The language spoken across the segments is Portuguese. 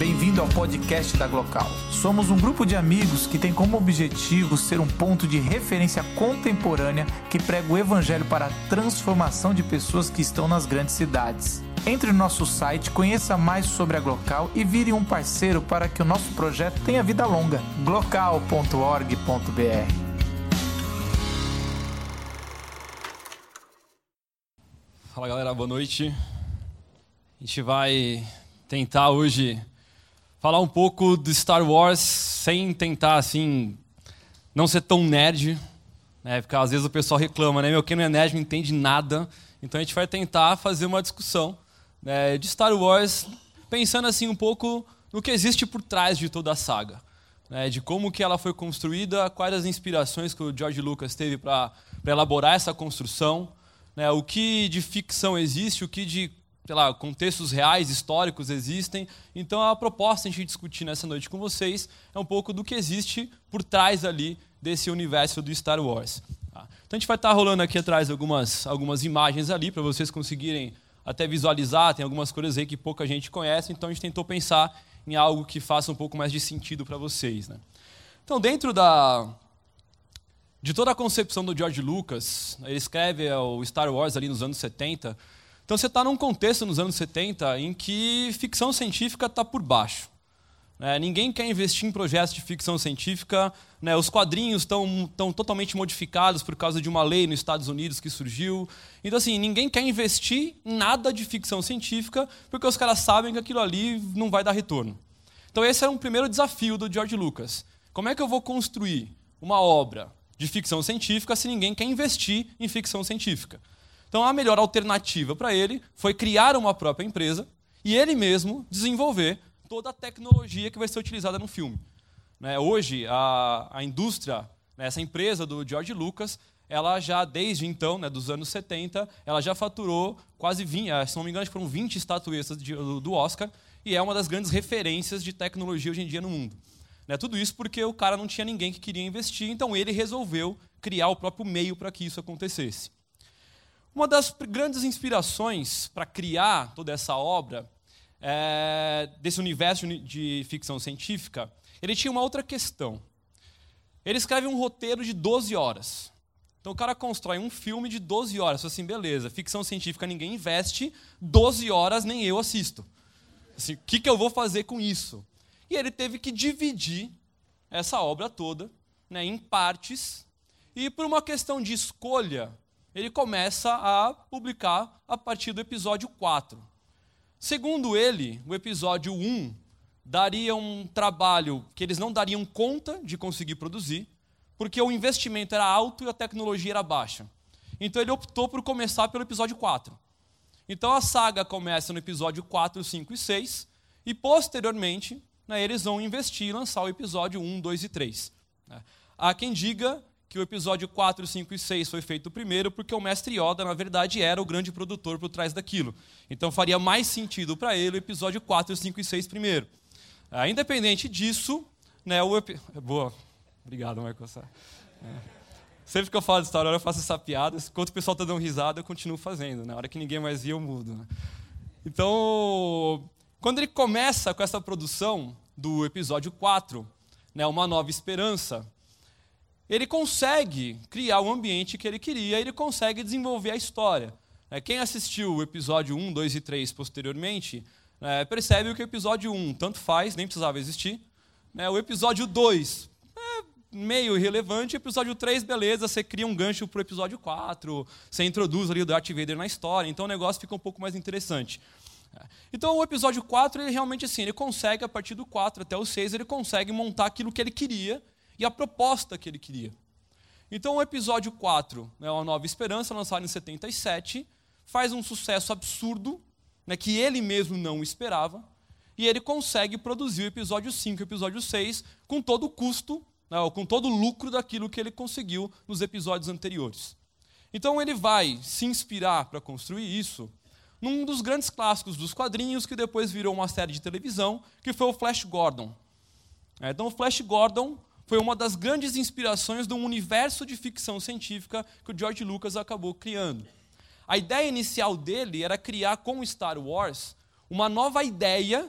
Bem-vindo ao podcast da Glocal. Somos um grupo de amigos que tem como objetivo ser um ponto de referência contemporânea que prega o evangelho para a transformação de pessoas que estão nas grandes cidades. Entre no nosso site, conheça mais sobre a Glocal e vire um parceiro para que o nosso projeto tenha vida longa. glocal.org.br Fala galera, boa noite. A gente vai tentar hoje falar um pouco do Star Wars sem tentar, assim, não ser tão nerd, né? Porque às vezes o pessoal reclama, né? Meu, quem não é nerd não entende nada. Então a gente vai tentar fazer uma discussão né, de Star Wars, pensando assim um pouco no que existe por trás de toda a saga. Né, de como que ela foi construída, quais as inspirações que o George Lucas teve para elaborar essa construção, né, o que de ficção existe, o que de sei lá, contextos reais, históricos existem. Então, a proposta a gente discutir nessa noite com vocês é um pouco do que existe por trás ali desse universo do Star Wars. Tá? Então, a gente vai estar rolando aqui atrás algumas, algumas imagens ali para vocês conseguirem até visualizar. Tem algumas coisas aí que pouca gente conhece, então a gente tentou pensar em algo que faça um pouco mais de sentido para vocês. Né? Então, dentro da, de toda a concepção do George Lucas, ele escreve o Star Wars ali nos anos 70 então você está num contexto nos anos 70 em que ficção científica está por baixo. Né? Ninguém quer investir em projetos de ficção científica. Né? Os quadrinhos estão totalmente modificados por causa de uma lei nos Estados Unidos que surgiu. Então, assim, ninguém quer investir em nada de ficção científica porque os caras sabem que aquilo ali não vai dar retorno. Então, esse era um primeiro desafio do George Lucas. Como é que eu vou construir uma obra de ficção científica se ninguém quer investir em ficção científica? Então a melhor alternativa para ele foi criar uma própria empresa e ele mesmo desenvolver toda a tecnologia que vai ser utilizada no filme. Né, hoje, a, a indústria, né, essa empresa do George Lucas, ela já, desde então, né, dos anos 70, ela já faturou quase 20, eh, se não me engano, foram 20 estatuetas de, do Oscar, e é uma das grandes referências de tecnologia hoje em dia no mundo. Né, tudo isso porque o cara não tinha ninguém que queria investir, então ele resolveu criar o próprio meio para que isso acontecesse. Uma das grandes inspirações para criar toda essa obra, é, desse universo de ficção científica, ele tinha uma outra questão. Ele escreve um roteiro de 12 horas. Então o cara constrói um filme de 12 horas. Assim, beleza, ficção científica ninguém investe, 12 horas nem eu assisto. Assim, o que, que eu vou fazer com isso? E ele teve que dividir essa obra toda né, em partes. E por uma questão de escolha, ele começa a publicar a partir do episódio 4. Segundo ele, o episódio 1 daria um trabalho que eles não dariam conta de conseguir produzir, porque o investimento era alto e a tecnologia era baixa. Então ele optou por começar pelo episódio 4. Então a saga começa no episódio 4, 5 e 6, e posteriormente né, eles vão investir e lançar o episódio 1, 2 e 3. Né. Há quem diga que o episódio 4, 5 e 6 foi feito primeiro, porque o mestre Yoda, na verdade, era o grande produtor por trás daquilo. Então faria mais sentido para ele o episódio 4, 5 e 6 primeiro. Ah, independente disso, né, o epi... Boa. Obrigado, Michael. É. Sempre que eu falo de Wars, eu faço essa piada. Enquanto o pessoal está dando risada, eu continuo fazendo. Na hora que ninguém mais via, eu mudo. Né? Então, quando ele começa com essa produção do episódio 4, né, Uma Nova Esperança, ele consegue criar o ambiente que ele queria, ele consegue desenvolver a história. É, quem assistiu o episódio 1, 2 e 3 posteriormente, é, percebe que o episódio 1 tanto faz, nem precisava existir. Né, o episódio 2 é meio irrelevante, o episódio 3, beleza, você cria um gancho para o episódio 4, você introduz ali o Darth Vader na história, então o negócio fica um pouco mais interessante. Então o episódio 4, ele realmente assim, ele consegue, a partir do 4 até o 6, ele consegue montar aquilo que ele queria, e a proposta que ele queria. Então, o episódio 4, né, A Nova Esperança, lançado em 77, faz um sucesso absurdo, né, que ele mesmo não esperava, e ele consegue produzir o episódio 5 e o episódio 6 com todo o custo, né, com todo o lucro daquilo que ele conseguiu nos episódios anteriores. Então, ele vai se inspirar para construir isso num dos grandes clássicos dos quadrinhos, que depois virou uma série de televisão, que foi o Flash Gordon. É, então, o Flash Gordon foi uma das grandes inspirações do universo de ficção científica que o George Lucas acabou criando. A ideia inicial dele era criar com Star Wars uma nova ideia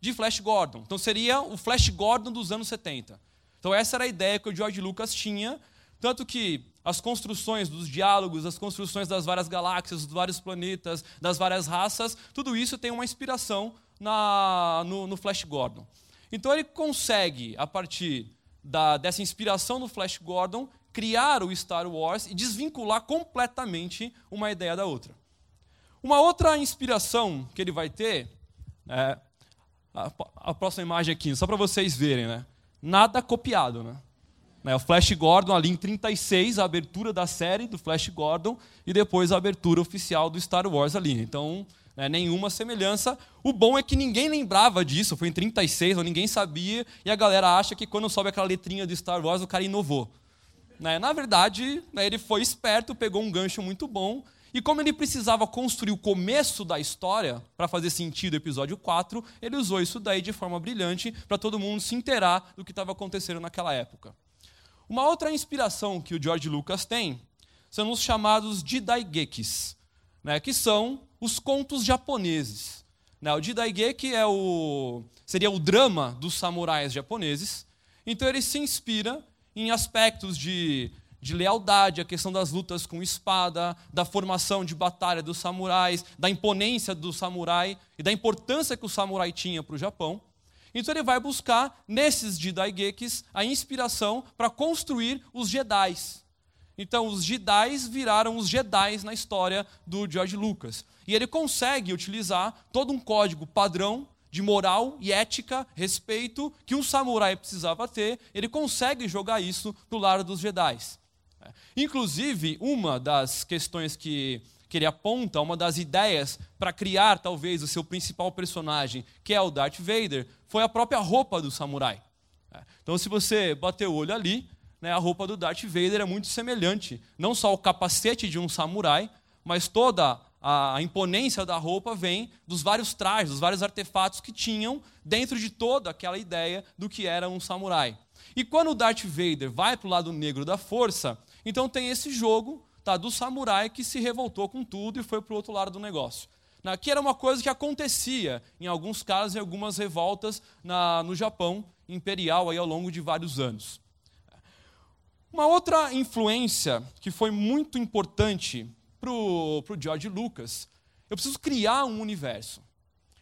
de Flash Gordon. Então seria o Flash Gordon dos anos 70. Então essa era a ideia que o George Lucas tinha, tanto que as construções dos diálogos, as construções das várias galáxias, dos vários planetas, das várias raças, tudo isso tem uma inspiração na, no, no Flash Gordon. Então ele consegue, a partir da, dessa inspiração do Flash Gordon, criar o Star Wars e desvincular completamente uma ideia da outra. Uma outra inspiração que ele vai ter, é, a, a próxima imagem aqui, só para vocês verem, né? nada copiado. Né? Né, o Flash Gordon ali em 36, a abertura da série do Flash Gordon e depois a abertura oficial do Star Wars ali. Então, né, nenhuma semelhança. O bom é que ninguém lembrava disso, foi em 36, ou ninguém sabia, e a galera acha que quando sobe aquela letrinha do Star Wars, o cara inovou. Né, na verdade, né, ele foi esperto, pegou um gancho muito bom, e como ele precisava construir o começo da história para fazer sentido o episódio 4, ele usou isso daí de forma brilhante para todo mundo se inteirar do que estava acontecendo naquela época. Uma outra inspiração que o George Lucas tem são os chamados Jidaigekis, né, que são os contos japoneses. Né, o Jidaigeki é o, seria o drama dos samurais japoneses. Então ele se inspira em aspectos de, de lealdade, a questão das lutas com espada, da formação de batalha dos samurais, da imponência do samurai e da importância que o samurai tinha para o Japão. Então ele vai buscar nesses Jidaigekis a inspiração para construir os Jedis. Então os Jedis viraram os Jedis na história do George Lucas. E ele consegue utilizar todo um código padrão de moral e ética, respeito que um samurai precisava ter, ele consegue jogar isso para o lado dos Jedi. Inclusive, uma das questões que que ele aponta, uma das ideias para criar talvez o seu principal personagem, que é o Darth Vader, foi a própria roupa do samurai. Então, se você bater o olho ali, né, a roupa do Darth Vader é muito semelhante, não só o capacete de um samurai, mas toda a, imponência da roupa vem dos vários trajes, dos vários artefatos que tinham dentro de toda aquela ideia do que era um samurai. E quando o Darth Vader vai para o lado negro da força, então tem esse jogo tá, do samurai que se revoltou com tudo e foi para o outro lado do negócio. Que era uma coisa que acontecia, em alguns casos, em algumas revoltas na, no Japão imperial aí, ao longo de vários anos. Uma outra influência que foi muito importante para o George Lucas, eu preciso criar um universo.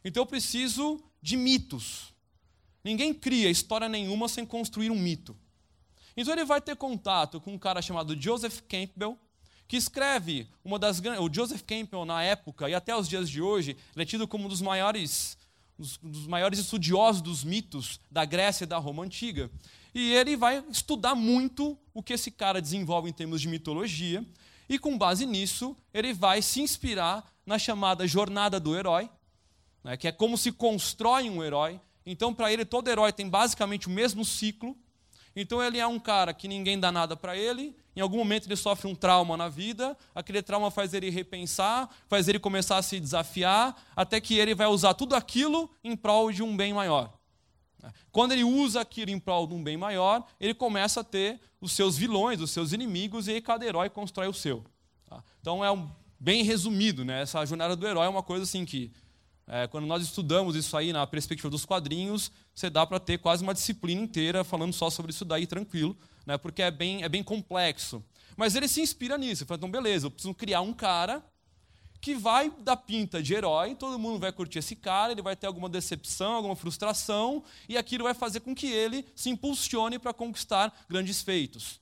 Então eu preciso de mitos. Ninguém cria história nenhuma sem construir um mito. Então ele vai ter contato com um cara chamado Joseph Campbell, que escreve uma das o Joseph Campbell na época e até os dias de hoje, ele é tido como um dos maiores um dos maiores estudiosos dos mitos da Grécia e da Roma antiga. E ele vai estudar muito o que esse cara desenvolve em termos de mitologia, e com base nisso, ele vai se inspirar na chamada jornada do herói, né, que é como se constrói um herói. Então, para ele, todo herói tem basicamente o mesmo ciclo. Então, ele é um cara que ninguém dá nada para ele, em algum momento ele sofre um trauma na vida, aquele trauma faz ele repensar, faz ele começar a se desafiar, até que ele vai usar tudo aquilo em prol de um bem maior. Quando ele usa aquilo em prol de um bem maior, ele começa a ter os seus vilões, os seus inimigos, e aí cada herói constrói o seu. Então é um, bem resumido, né? essa jornada do herói é uma coisa assim que, é, quando nós estudamos isso aí na perspectiva dos quadrinhos, você dá para ter quase uma disciplina inteira falando só sobre isso daí tranquilo, né, porque é bem, é bem complexo. Mas ele se inspira nisso. Ele fala, então, beleza, eu preciso criar um cara que vai dar pinta de herói, todo mundo vai curtir esse cara, ele vai ter alguma decepção, alguma frustração, e aquilo vai fazer com que ele se impulsione para conquistar grandes feitos.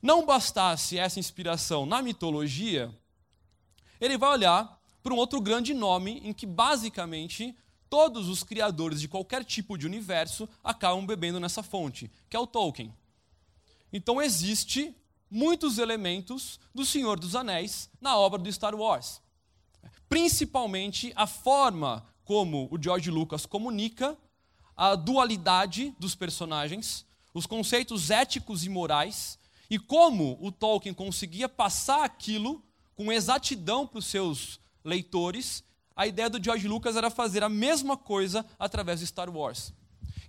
Não bastasse essa inspiração na mitologia, ele vai olhar para um outro grande nome em que, basicamente, todos os criadores de qualquer tipo de universo acabam bebendo nessa fonte, que é o Tolkien. Então existe muitos elementos do Senhor dos Anéis na obra do Star Wars. Principalmente a forma como o George Lucas comunica a dualidade dos personagens, os conceitos éticos e morais, e como o Tolkien conseguia passar aquilo com exatidão para os seus leitores. A ideia do George Lucas era fazer a mesma coisa através de Star Wars.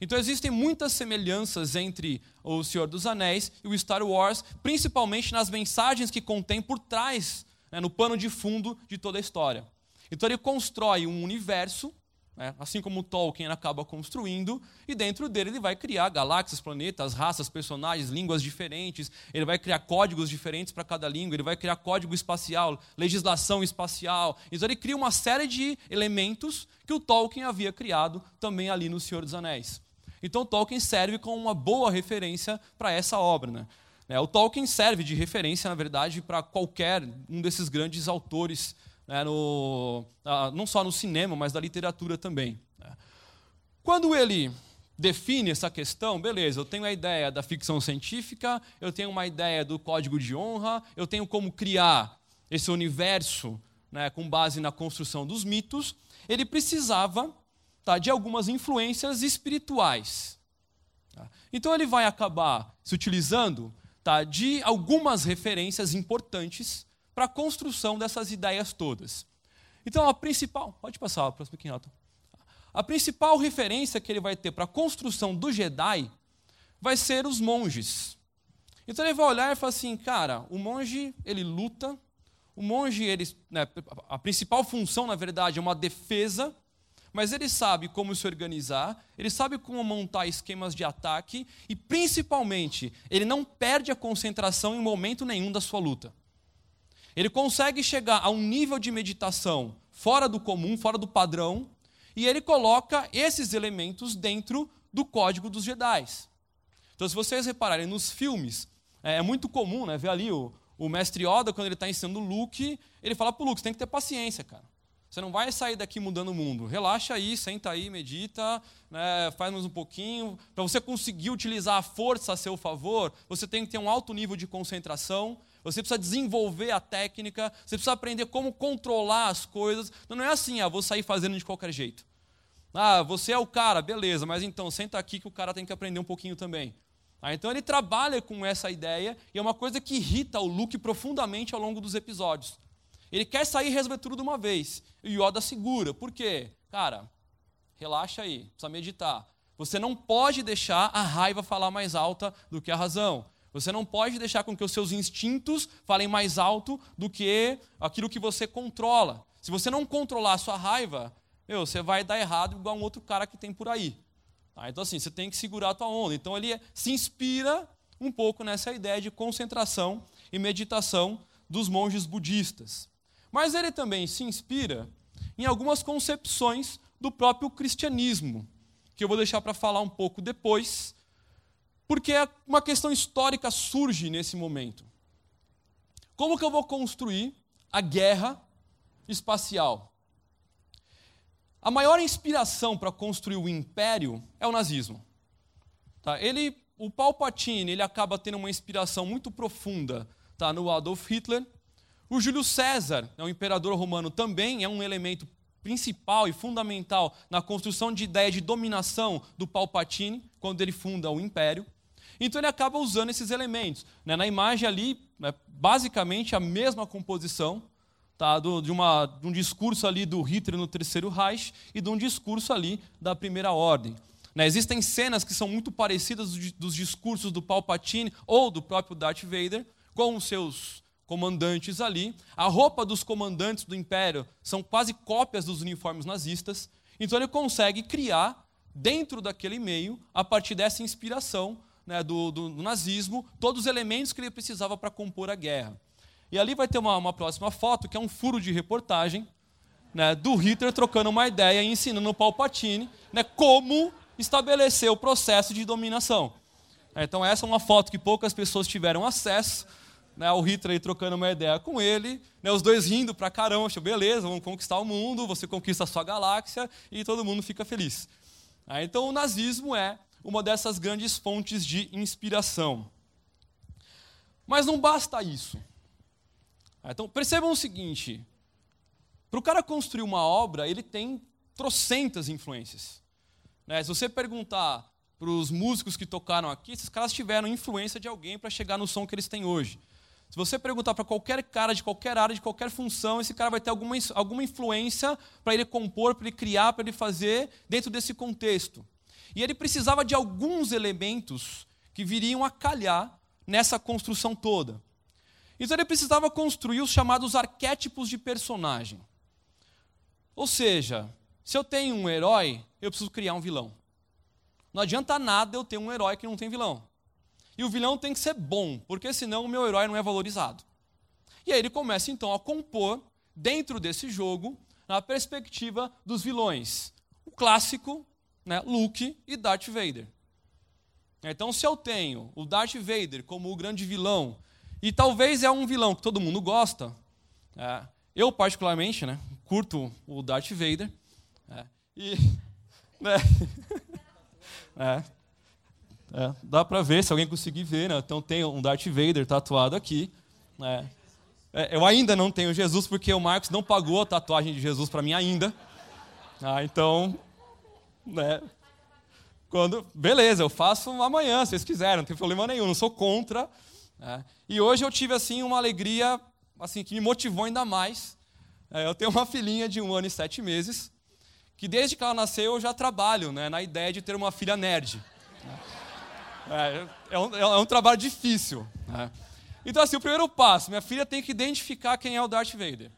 Então existem muitas semelhanças entre o Senhor dos Anéis e o Star Wars, principalmente nas mensagens que contém por trás, né, no pano de fundo de toda a história. Então ele constrói um universo né? assim como Tolkien acaba construindo, e dentro dele ele vai criar galáxias, planetas, raças, personagens, línguas diferentes, ele vai criar códigos diferentes para cada língua, ele vai criar código espacial, legislação espacial. Então ele cria uma série de elementos que o Tolkien havia criado também ali no Senhor dos Anéis. Então Tolkien serve como uma boa referência para essa obra. Né? É, o Tolkien serve de referência, na verdade, para qualquer um desses grandes autores né, no, não só no cinema, mas da literatura também. Né. Quando ele define essa questão, beleza, eu tenho a ideia da ficção científica, eu tenho uma ideia do código de honra, eu tenho como criar esse universo né, com base na construção dos mitos, ele precisava tá, de algumas influências espirituais. Tá. Então ele vai acabar se utilizando tá, de algumas referências importantes para a construção dessas ideias todas. Então, a principal. Pode passar, próximo aqui, Renato. A principal referência que ele vai ter para a construção do Jedi vai ser os monges. Então ele vai olhar e falar assim, cara, o monge ele luta, o monge ele, né, a principal função na verdade é uma defesa, mas ele sabe como se organizar, ele sabe como montar esquemas de ataque e principalmente ele não perde a concentração em momento nenhum da sua luta. Ele consegue chegar a um nível de meditação fora do comum, fora do padrão, e ele coloca esses elementos dentro do código dos Jedi. Então, se vocês repararem nos filmes, é, é muito comum né, ver ali o, o mestre Yoda, quando ele está ensinando o Luke, ele fala para o Luke: você tem que ter paciência, cara. Você não vai sair daqui mudando o mundo. Relaxa aí, senta aí, medita, né, faz mais um pouquinho. Para você conseguir utilizar a força a seu favor, você tem que ter um alto nível de concentração você precisa desenvolver a técnica, você precisa aprender como controlar as coisas. Então, não é assim, ah, vou sair fazendo de qualquer jeito. Ah, você é o cara, beleza, mas então senta aqui que o cara tem que aprender um pouquinho também. Ah, então ele trabalha com essa ideia e é uma coisa que irrita o Luke profundamente ao longo dos episódios. Ele quer sair e resolver tudo de uma vez. E o Yoda segura. Por quê? Cara, relaxa aí, precisa meditar. Você não pode deixar a raiva falar mais alta do que a razão. Você não pode deixar com que os seus instintos falem mais alto do que aquilo que você controla. Se você não controlar a sua raiva, meu, você vai dar errado igual um outro cara que tem por aí. Tá? Então, assim, você tem que segurar a tua onda. Então, ele se inspira um pouco nessa ideia de concentração e meditação dos monges budistas. Mas ele também se inspira em algumas concepções do próprio cristianismo, que eu vou deixar para falar um pouco depois, porque uma questão histórica surge nesse momento. Como que eu vou construir a guerra espacial? A maior inspiração para construir o império é o nazismo. Tá? Ele, o Palpatine ele acaba tendo uma inspiração muito profunda tá? no Adolf Hitler. O Júlio César, é o imperador romano, também é um elemento principal e fundamental na construção de ideia de dominação do Palpatine, quando ele funda o império. Então ele acaba usando esses elementos. Né? Na imagem ali, né, basicamente a mesma composição tá? Do, de, uma, de um discurso ali do Hitler no Terceiro Reich e de um discurso ali da Primeira Ordem. Né? Existem cenas que são muito parecidas dos discursos do Palpatine ou do próprio Darth Vader com os seus comandantes ali. A roupa dos comandantes do Império são quase cópias dos uniformes nazistas. Então ele consegue criar, dentro daquele meio, a partir dessa inspiração, né, do, do, do, nazismo, todos os elementos que ele precisava para compor a guerra. E ali vai ter uma, uma próxima foto, que é um furo de reportagem né, do Hitler trocando uma ideia e ensinando o Palpatine né, como estabelecer o processo de dominação. Então, essa é uma foto que poucas pessoas tiveram acesso. Né, o Hitler trocando uma ideia com ele, né, os dois rindo pra caramba, achou, beleza, vamos conquistar o mundo, você conquista a sua galáxia e todo mundo fica feliz. Então, o nazismo é uma dessas grandes fontes de inspiração. Mas não basta isso. Então, percebam o seguinte: para o cara construir uma obra, ele tem trocentas influências. Né? Se você perguntar para os músicos que tocaram aqui, esses caras tiveram influência de alguém para chegar no som que eles têm hoje. Se você perguntar para qualquer cara de qualquer área, de qualquer função, esse cara vai ter alguma, alguma influência para ele compor, para ele criar, para ele fazer dentro desse contexto. E ele precisava de alguns elementos que viriam a calhar nessa construção toda. Então ele precisava construir os chamados arquétipos de personagem. Ou seja, se eu tenho um herói, eu preciso criar um vilão. Não adianta nada eu ter um herói que não tem vilão. E o vilão tem que ser bom, porque senão o meu herói não é valorizado. E aí ele começa então a compor, dentro desse jogo, na perspectiva dos vilões. O clássico, né, Luke e Darth Vader. Então, se eu tenho o Darth Vader como o grande vilão, e talvez é um vilão que todo mundo gosta, é, eu particularmente né, curto o Darth Vader, é, e. Né, é, é, dá para ver, se alguém conseguir ver, né? Então tem um Darth Vader tatuado aqui. Né? É, eu ainda não tenho Jesus porque o Marcos não pagou a tatuagem de Jesus para mim ainda. Ah, então, né? Quando, beleza, eu faço amanhã, se vocês quiserem, não tem problema nenhum, não sou contra. Né? E hoje eu tive assim uma alegria assim que me motivou ainda mais. É, eu tenho uma filhinha de um ano e sete meses que desde que ela nasceu eu já trabalho né, na ideia de ter uma filha nerd. É, é, um, é um trabalho difícil. Né? Então, assim, o primeiro passo, minha filha tem que identificar quem é o Darth Vader.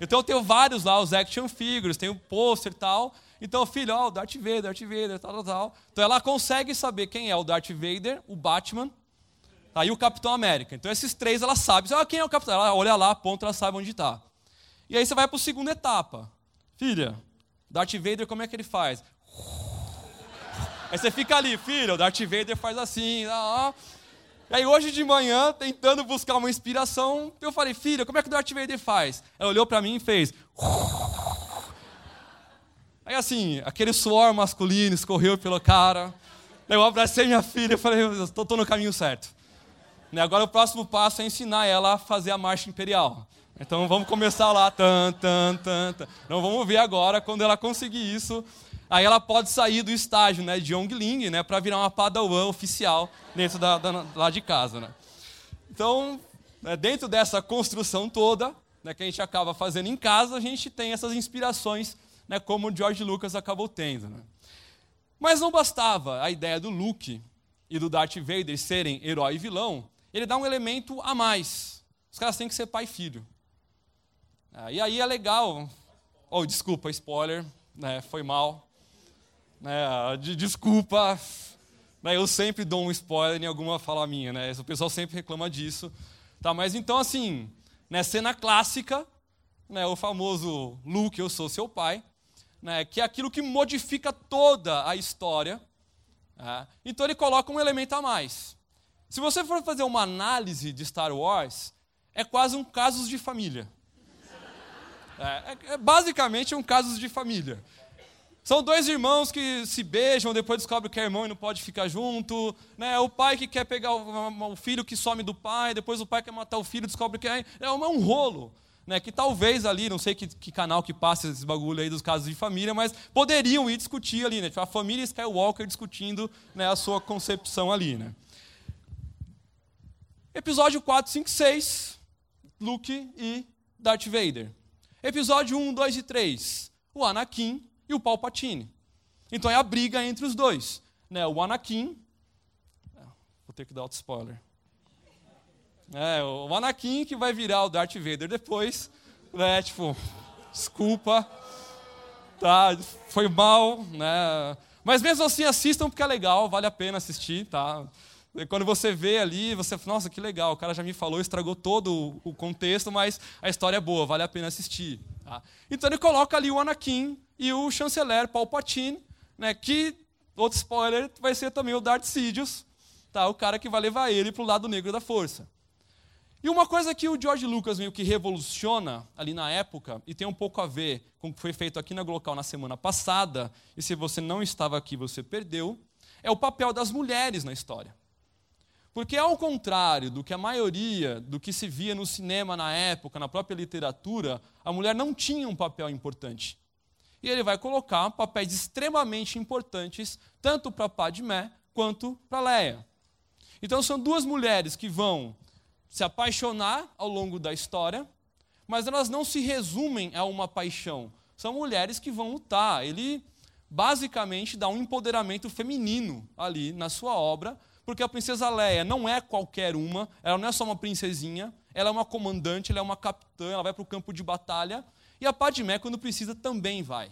Então, eu tenho vários lá, os action figures, tem o pôster e tal. Então, filho, ó, o Darth Vader, Darth Vader, tal, tal, tal. Então, ela consegue saber quem é o Darth Vader, o Batman tá, e o Capitão América. Então, esses três ela sabe. Ah, quem é o Capitão? Ela olha lá, aponta, ela sabe onde está. E aí você vai para a segunda etapa. Filha, Darth Vader, como é que ele faz? Aí você fica ali, filho, o Darth Vader faz assim. Ah, E aí hoje de manhã, tentando buscar uma inspiração, eu falei, filho, como é que o Darth Vader faz? Ela olhou para mim e fez. Aí assim, aquele suor masculino escorreu pelo cara. Eu abracei minha filha e falei, estou no caminho certo. E agora o próximo passo é ensinar ela a fazer a marcha imperial. Então vamos começar lá, tan, tan, tan, tan. Não vamos ver agora quando ela conseguir isso, Aí ela pode sair do estágio né, de Yongling né, para virar uma padawan oficial dentro da, da, lá de casa. Né? Então, né, dentro dessa construção toda, né, que a gente acaba fazendo em casa, a gente tem essas inspirações, né, como o George Lucas acabou tendo. Né? Mas não bastava a ideia do Luke e do Darth Vader serem herói e vilão, ele dá um elemento a mais. Os caras têm que ser pai e filho. Ah, e aí é legal. Oh, desculpa, spoiler, né, foi mal né, de desculpa, né, eu sempre dou um spoiler em alguma fala minha, né, o pessoal sempre reclama disso. Tá, mas então, assim, né, cena clássica, né, o famoso Luke, eu sou seu pai, né, que é aquilo que modifica toda a história. Né, então ele coloca um elemento a mais. Se você for fazer uma análise de Star Wars, é quase um casos de família. É, é, é basicamente um casos de família. São dois irmãos que se beijam, depois descobrem que é irmão e não pode ficar junto. Né? O pai que quer pegar o, o filho que some do pai, depois o pai quer matar o filho, descobre que é, é um rolo. Né, que talvez ali, não sei que, que, canal que passa esses bagulho aí dos casos de família, mas poderiam ir discutir ali, né, tipo, a família Skywalker discutindo né, a sua concepção ali. Né. Episódio 4, 5, 6, Luke e Darth Vader. Episódio 1, 2 e 3, o Anakin e o Palpatine. Então é a briga entre os dois. Né? O Anakin. É, vou ter que dar outro spoiler. É, o Anakin que vai virar o Darth Vader depois. Né? Tipo, desculpa. Tá, foi mal, né? Mas mesmo assim assistam porque é legal, vale a pena assistir, tá? Quando você vê ali, você fala, nossa, que legal, o cara já me falou, estragou todo o contexto, mas a história é boa, vale a pena assistir. Tá? Então ele coloca ali o Anakin e o chanceler Palpatine, né, que, outro spoiler, vai ser também o Darth Sidious, tá, o cara que vai levar ele para o lado negro da força. E uma coisa que o George Lucas meio que revoluciona ali na época, e tem um pouco a ver com o que foi feito aqui na Glocal na semana passada, e se você não estava aqui você perdeu, é o papel das mulheres na história. Porque, ao contrário do que a maioria do que se via no cinema na época, na própria literatura, a mulher não tinha um papel importante. E ele vai colocar papéis extremamente importantes, tanto para Padmé quanto para Leia. Então, são duas mulheres que vão se apaixonar ao longo da história, mas elas não se resumem a uma paixão. São mulheres que vão lutar. Ele basicamente dá um empoderamento feminino ali na sua obra, porque a princesa Leia não é qualquer uma, ela não é só uma princesinha, ela é uma comandante, ela é uma capitã, ela vai para o campo de batalha, e a Padmé, quando precisa, também vai.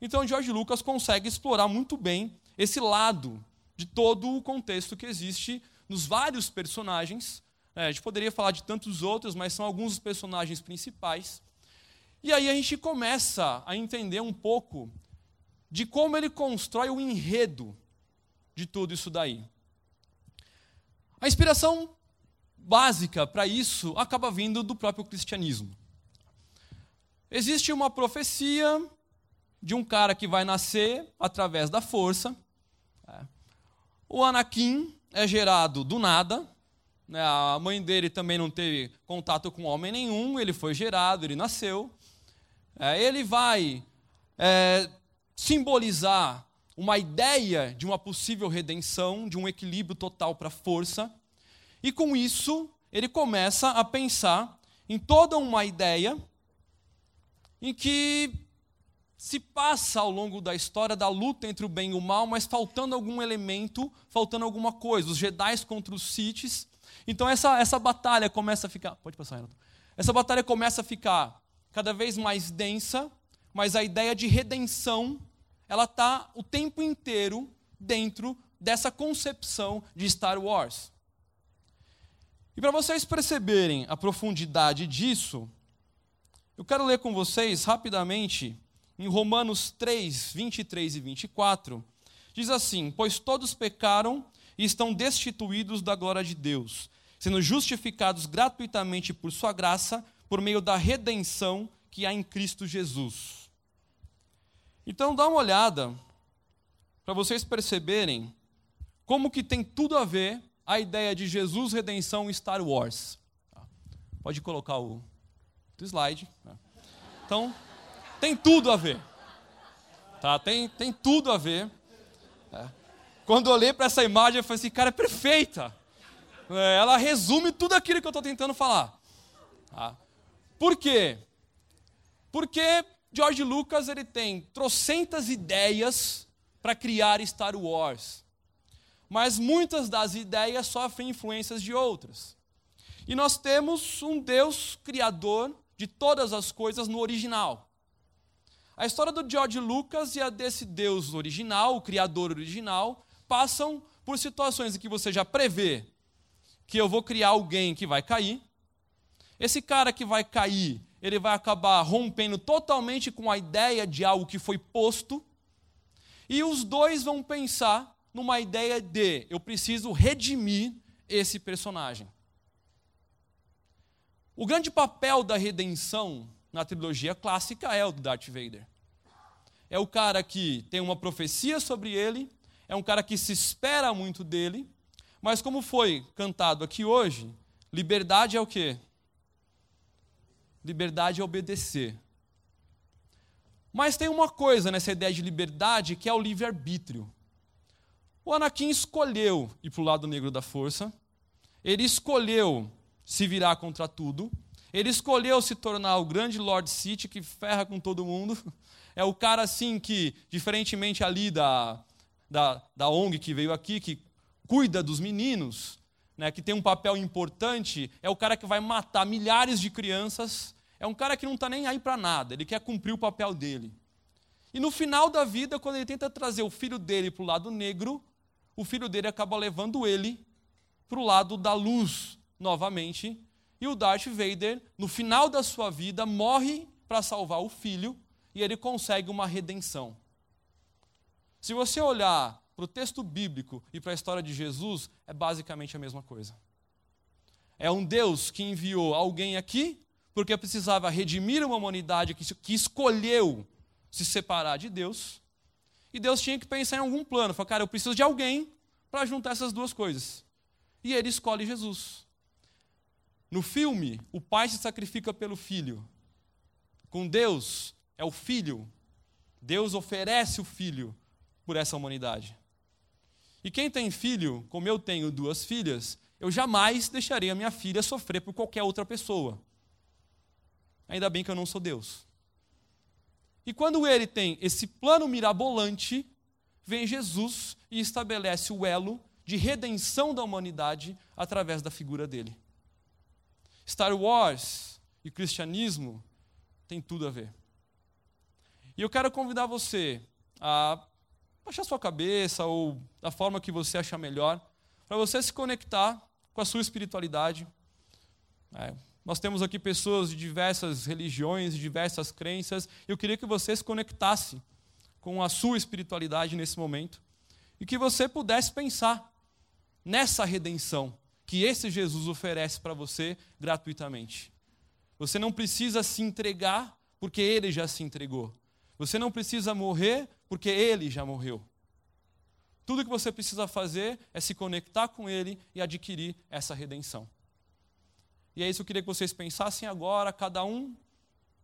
Então, George Lucas consegue explorar muito bem esse lado de todo o contexto que existe nos vários personagens. É, a gente poderia falar de tantos outros, mas são alguns dos personagens principais. E aí a gente começa a entender um pouco de como ele constrói o enredo de tudo isso daí. A inspiração básica para isso acaba vindo do próprio cristianismo. Existe uma profecia de um cara que vai nascer através da força. É. O Anakin é gerado do nada. Né? A mãe dele também não teve contato com homem nenhum. Ele foi gerado, ele nasceu. É, ele vai é, simbolizar uma ideia de uma possível redenção, de um equilíbrio total para a força. E com isso, ele começa a pensar em toda uma ideia em que se passa ao longo da história da luta entre o bem e o mal, mas faltando algum elemento, faltando alguma coisa. Os Jedi contra os Siths. Então essa, essa batalha começa a ficar. Pode passar, Renato. Essa batalha começa a ficar cada vez mais densa, mas a ideia de redenção ela está o tempo inteiro dentro dessa concepção de Star Wars. E para vocês perceberem a profundidade disso, eu quero ler com vocês rapidamente em Romanos 3, 23 e 24. Diz assim: Pois todos pecaram e estão destituídos da glória de Deus, sendo justificados gratuitamente por Sua graça, por meio da redenção que há em Cristo Jesus. Então dá uma olhada para vocês perceberem como que tem tudo a ver a ideia de Jesus, redenção e Star Wars. Pode colocar o slide. Né? Então, tem tudo a ver. Tá? Tem, tem tudo a ver. É. Quando eu olhei para essa imagem, eu falei assim, cara, é perfeita. É, ela resume tudo aquilo que eu estou tentando falar. Tá? Por quê? Porque George Lucas ele tem trocentas ideias para criar Star Wars. Mas muitas das ideias sofrem influências de outras. E nós temos um Deus criador de todas as coisas no original. A história do George Lucas e a desse Deus original, o criador original, passam por situações em que você já prevê que eu vou criar alguém que vai cair. Esse cara que vai cair, ele vai acabar rompendo totalmente com a ideia de algo que foi posto. E os dois vão pensar numa ideia de eu preciso redimir esse personagem. O grande papel da redenção na trilogia clássica é o do Darth Vader. É o cara que tem uma profecia sobre ele, é um cara que se espera muito dele, mas como foi cantado aqui hoje, liberdade é o quê? Liberdade é obedecer. Mas tem uma coisa nessa ideia de liberdade que é o livre-arbítrio. O Anakin escolheu ir para o lado negro da força, ele escolheu se virar contra tudo. Ele escolheu se tornar o grande Lord City que ferra com todo mundo. É o cara assim que, diferentemente ali da, da, da ONG que veio aqui, que cuida dos meninos, né, que tem um papel importante, é o cara que vai matar milhares de crianças. É um cara que não está nem aí para nada, ele quer cumprir o papel dele. E no final da vida, quando ele tenta trazer o filho dele para o lado negro, o filho dele acaba levando ele para o lado da luz, novamente, e o Darth Vader, no final da sua vida, morre para salvar o filho e ele consegue uma redenção. Se você olhar para o texto bíblico e para a história de Jesus, é basicamente a mesma coisa. É um Deus que enviou alguém aqui porque precisava redimir uma humanidade que, escolheu se separar de Deus. E Deus tinha que pensar em algum plano. Falou, cara, eu preciso de alguém para juntar essas duas coisas. E ele escolhe Jesus. No filme, o pai se sacrifica pelo filho. Com Deus, é o filho. Deus oferece o filho por essa humanidade. E quem tem filho, como eu tenho duas filhas, eu jamais deixarei a minha filha sofrer por qualquer outra pessoa. Ainda bem que eu não sou Deus. E quando ele tem esse plano mirabolante, vem Jesus e estabelece o elo de redenção da humanidade através da figura dele. Star Wars e cristianismo tem tudo a ver. E eu quero convidar você a baixar sua cabeça ou da forma que você achar melhor, para você se conectar com a sua espiritualidade. É, nós temos aqui pessoas de diversas religiões, de diversas crenças, eu queria que você se conectasse com a sua espiritualidade nesse momento e que você pudesse pensar nessa redenção que esse Jesus oferece para você gratuitamente. Você não precisa se entregar porque ele já se entregou. Você não precisa morrer porque ele já morreu. Tudo que você precisa fazer é se conectar com ele e adquirir essa redenção. E é isso que eu queria que vocês pensassem agora, cada um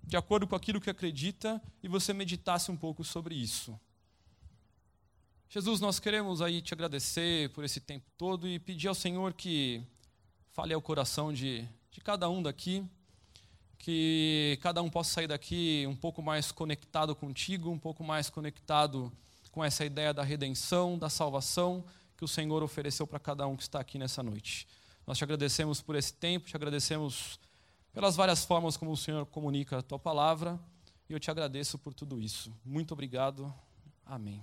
de acordo com aquilo que acredita, e você meditasse um pouco sobre isso. Jesus, nós queremos aí te agradecer por esse tempo todo e pedir ao Senhor que fale ao coração de, de cada um daqui que cada um possa sair daqui um pouco mais conectado contigo, um pouco mais conectado com essa ideia da redenção, da salvação que o Senhor ofereceu para cada um que está aqui nessa noite. Nós te agradecemos por esse tempo, te agradecemos pelas várias formas como o Senhor comunica a tua palavra, e eu te agradeço por tudo isso. Muito obrigado. Amém.